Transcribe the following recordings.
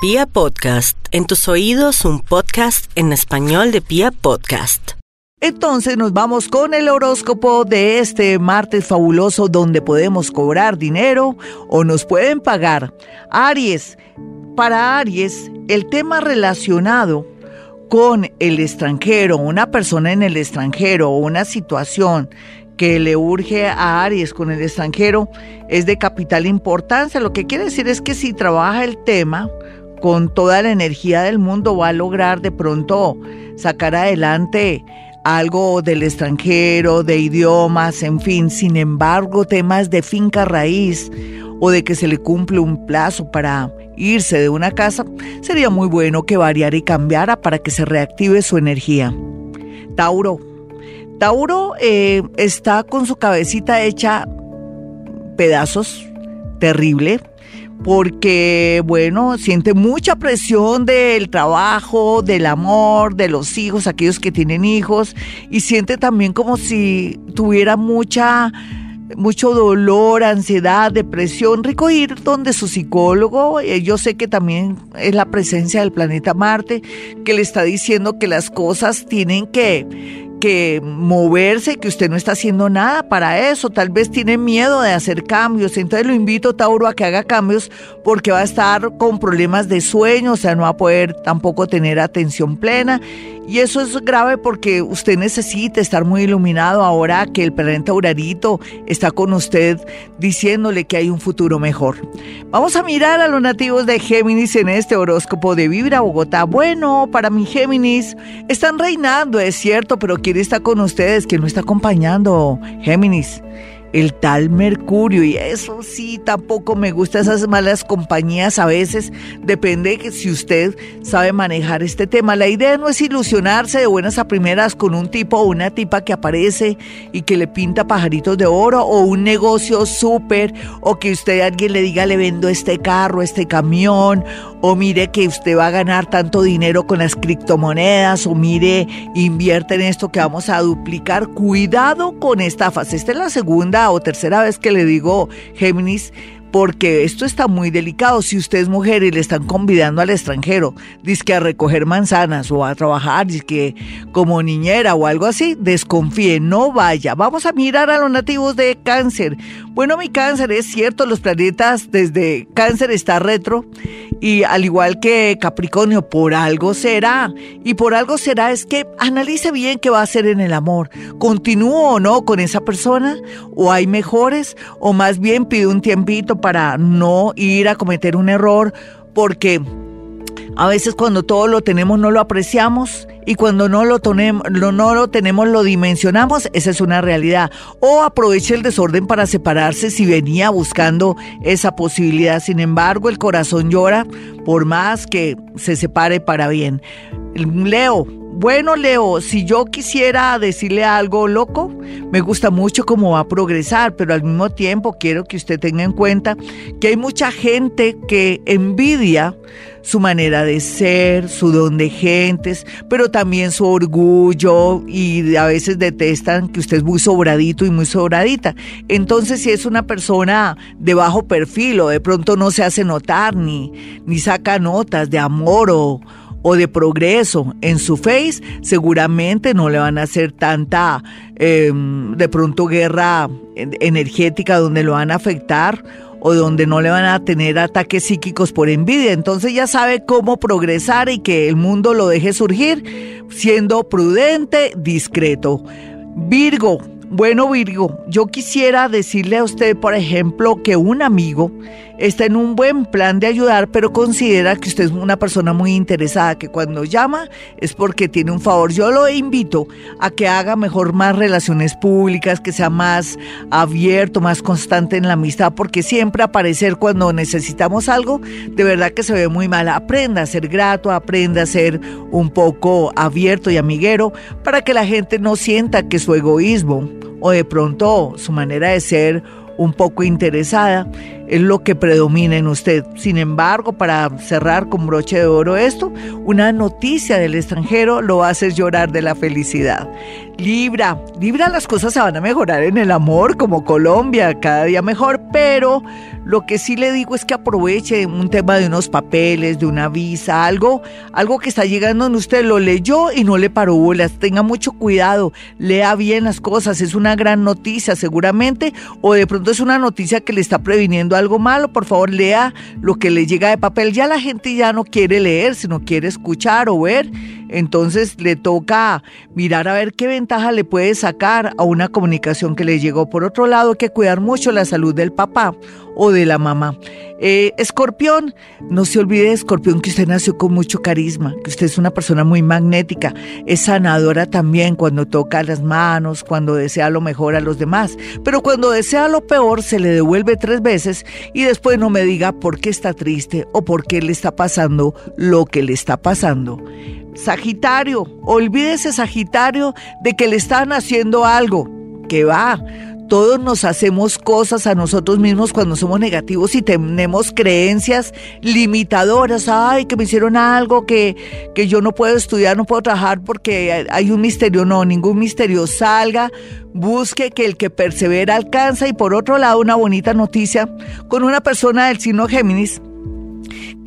Pia Podcast, en tus oídos un podcast en español de Pia Podcast. Entonces nos vamos con el horóscopo de este martes fabuloso donde podemos cobrar dinero o nos pueden pagar. Aries, para Aries, el tema relacionado con el extranjero, una persona en el extranjero o una situación que le urge a Aries con el extranjero es de capital importancia. Lo que quiere decir es que si trabaja el tema, con toda la energía del mundo va a lograr de pronto sacar adelante algo del extranjero, de idiomas, en fin. Sin embargo, temas de finca raíz o de que se le cumple un plazo para irse de una casa, sería muy bueno que variara y cambiara para que se reactive su energía. Tauro. Tauro eh, está con su cabecita hecha pedazos, terrible porque, bueno, siente mucha presión del trabajo, del amor, de los hijos, aquellos que tienen hijos, y siente también como si tuviera mucha mucho dolor, ansiedad, depresión, rico ir donde su psicólogo, eh, yo sé que también es la presencia del planeta Marte, que le está diciendo que las cosas tienen que, que moverse, que usted no está haciendo nada para eso, tal vez tiene miedo de hacer cambios, entonces lo invito Tauro a que haga cambios porque va a estar con problemas de sueño, o sea, no va a poder tampoco tener atención plena y eso es grave porque usted necesita estar muy iluminado ahora que el planeta Urarito está con usted diciéndole que hay un futuro mejor. Vamos a mirar a los nativos de Géminis en este horóscopo de Vibra Bogotá. Bueno, para mi Géminis, están reinando, es cierto, pero ¿quién está con ustedes? ¿Quién lo está acompañando? Géminis el tal Mercurio y eso sí tampoco me gusta esas malas compañías a veces depende de si usted sabe manejar este tema la idea no es ilusionarse de buenas a primeras con un tipo o una tipa que aparece y que le pinta pajaritos de oro o un negocio súper o que usted a alguien le diga le vendo este carro este camión o mire que usted va a ganar tanto dinero con las criptomonedas, o mire, invierte en esto que vamos a duplicar. Cuidado con estafas. Esta es la segunda o tercera vez que le digo, Géminis, porque esto está muy delicado. Si usted es mujer y le están convidando al extranjero, que a recoger manzanas o a trabajar, que como niñera o algo así, desconfíe, no vaya. Vamos a mirar a los nativos de cáncer. Bueno, mi cáncer es cierto, los planetas desde cáncer está retro y al igual que Capricornio, por algo será. Y por algo será es que analice bien qué va a hacer en el amor. ¿Continúo o no con esa persona? ¿O hay mejores? ¿O más bien pide un tiempito para no ir a cometer un error? Porque a veces cuando todo lo tenemos no lo apreciamos y cuando no lo, tenemos, no, lo tenemos lo dimensionamos, esa es una realidad. O aproveche el desorden para separarse si venía buscando esa posibilidad. Sin embargo, el corazón llora por más que se separe para bien. Leo, bueno, Leo, si yo quisiera decirle algo loco, me gusta mucho cómo va a progresar, pero al mismo tiempo quiero que usted tenga en cuenta que hay mucha gente que envidia su manera de ser, su don de gentes, pero también su orgullo y a veces detestan que usted es muy sobradito y muy sobradita. Entonces, si es una persona de bajo perfil o de pronto no se hace notar ni, ni saca notas de amor o o de progreso en su face, seguramente no le van a hacer tanta, em, de pronto, guerra energética donde lo van a afectar o donde no le van a tener ataques psíquicos por envidia. Entonces ya sabe cómo progresar y que el mundo lo deje surgir siendo prudente, discreto. Virgo, bueno, Virgo, yo quisiera decirle a usted, por ejemplo, que un amigo está en un buen plan de ayudar, pero considera que usted es una persona muy interesada, que cuando llama es porque tiene un favor. Yo lo invito a que haga mejor más relaciones públicas, que sea más abierto, más constante en la amistad, porque siempre aparecer cuando necesitamos algo, de verdad que se ve muy mal. Aprenda a ser grato, aprenda a ser un poco abierto y amiguero, para que la gente no sienta que su egoísmo o de pronto su manera de ser un poco interesada es lo que predomina en usted. Sin embargo, para cerrar con broche de oro esto, una noticia del extranjero lo hacer llorar de la felicidad. Libra, Libra las cosas se van a mejorar en el amor como Colombia, cada día mejor, pero lo que sí le digo es que aproveche un tema de unos papeles, de una visa, algo, algo que está llegando en usted, lo leyó y no le paró bolas, tenga mucho cuidado, lea bien las cosas, es una gran noticia seguramente, o de pronto es una noticia que le está previniendo algo malo, por favor lea lo que le llega de papel, ya la gente ya no quiere leer, sino quiere escuchar o ver, entonces le toca mirar a ver qué ventaja le puede sacar a una comunicación que le llegó. Por otro lado, hay que cuidar mucho la salud del papá o de la mamá. Eh, escorpión, no se olvide, Escorpión, que usted nació con mucho carisma, que usted es una persona muy magnética, es sanadora también cuando toca las manos, cuando desea lo mejor a los demás, pero cuando desea lo peor se le devuelve tres veces y después no me diga por qué está triste o por qué le está pasando lo que le está pasando. Sagitario, olvídese Sagitario de que le están haciendo algo, que va. Todos nos hacemos cosas a nosotros mismos cuando somos negativos y tenemos creencias limitadoras. Ay, que me hicieron algo, que, que yo no puedo estudiar, no puedo trabajar porque hay un misterio. No, ningún misterio. Salga, busque que el que persevera alcanza. Y por otro lado, una bonita noticia con una persona del signo Géminis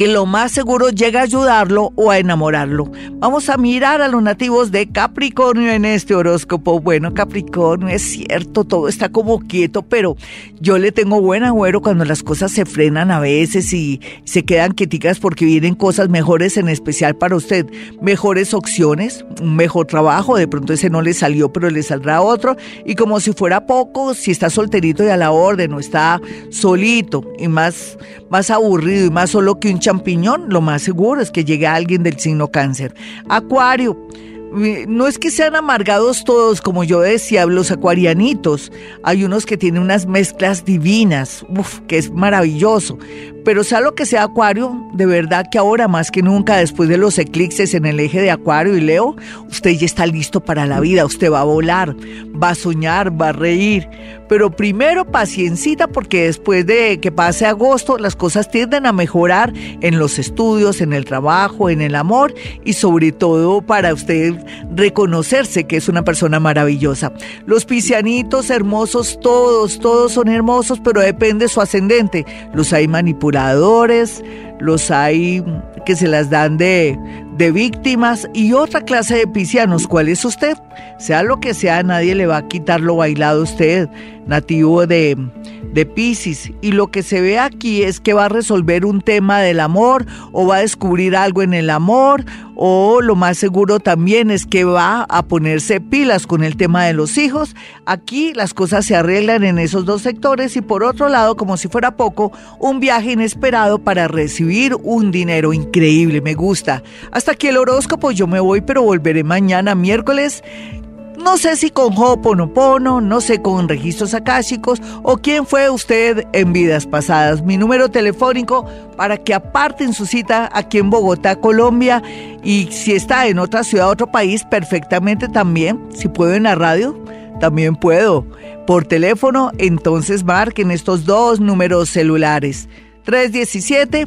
que lo más seguro llega a ayudarlo o a enamorarlo. Vamos a mirar a los nativos de Capricornio en este horóscopo. Bueno, Capricornio, es cierto, todo está como quieto, pero yo le tengo buen agüero cuando las cosas se frenan a veces y se quedan quieticas porque vienen cosas mejores en especial para usted. Mejores opciones, un mejor trabajo, de pronto ese no le salió, pero le saldrá otro. Y como si fuera poco, si está solterito y a la orden o está solito y más, más aburrido y más solo que un champiñón, lo más seguro es que llegue alguien del signo cáncer. Acuario. No es que sean amargados todos, como yo decía, los acuarianitos. Hay unos que tienen unas mezclas divinas, uf, que es maravilloso. Pero sea lo que sea Acuario, de verdad que ahora más que nunca, después de los eclipses en el eje de Acuario y Leo, usted ya está listo para la vida, usted va a volar, va a soñar, va a reír. Pero primero paciencita porque después de que pase agosto las cosas tienden a mejorar en los estudios, en el trabajo, en el amor y sobre todo para usted reconocerse que es una persona maravillosa. Los piscianitos hermosos, todos, todos son hermosos, pero depende su ascendente. Los hay manipulados procuradores, los hay que se las dan de, de víctimas y otra clase de piscianos. ¿Cuál es usted? Sea lo que sea, nadie le va a quitar lo bailado a usted, nativo de, de Pisces. Y lo que se ve aquí es que va a resolver un tema del amor o va a descubrir algo en el amor o lo más seguro también es que va a ponerse pilas con el tema de los hijos. Aquí las cosas se arreglan en esos dos sectores y por otro lado, como si fuera poco, un viaje inesperado para recibir un dinero increíble. Me gusta. Hasta aquí el horóscopo. Yo me voy, pero volveré mañana miércoles no sé si con Ho'oponopono, no sé con registros akáshicos o quién fue usted en vidas pasadas. Mi número telefónico para que aparten su cita aquí en Bogotá, Colombia. Y si está en otra ciudad, otro país, perfectamente también. Si puedo en la radio, también puedo. Por teléfono, entonces marquen estos dos números celulares. 317